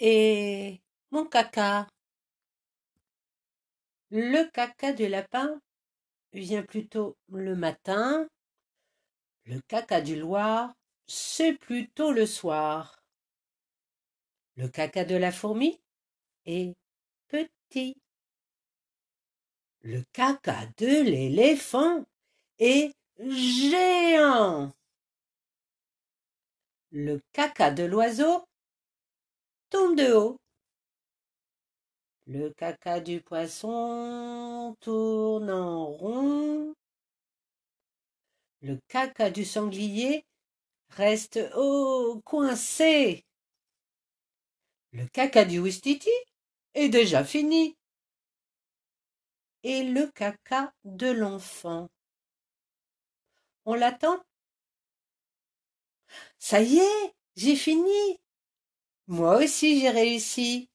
Et mon caca. Le caca du lapin vient plutôt le matin. Le caca du Loir, c'est plutôt le soir. Le caca de la fourmi est petit. Le caca de l'éléphant est géant. Le caca de l'oiseau tombe de haut. Le caca du poisson tourne en rond. Le caca du sanglier reste haut coincé. Le caca du ouistiti est déjà fini. Et le caca de l'enfant. On l'attend? Ça y est, j'ai fini. Moi aussi j'ai réussi.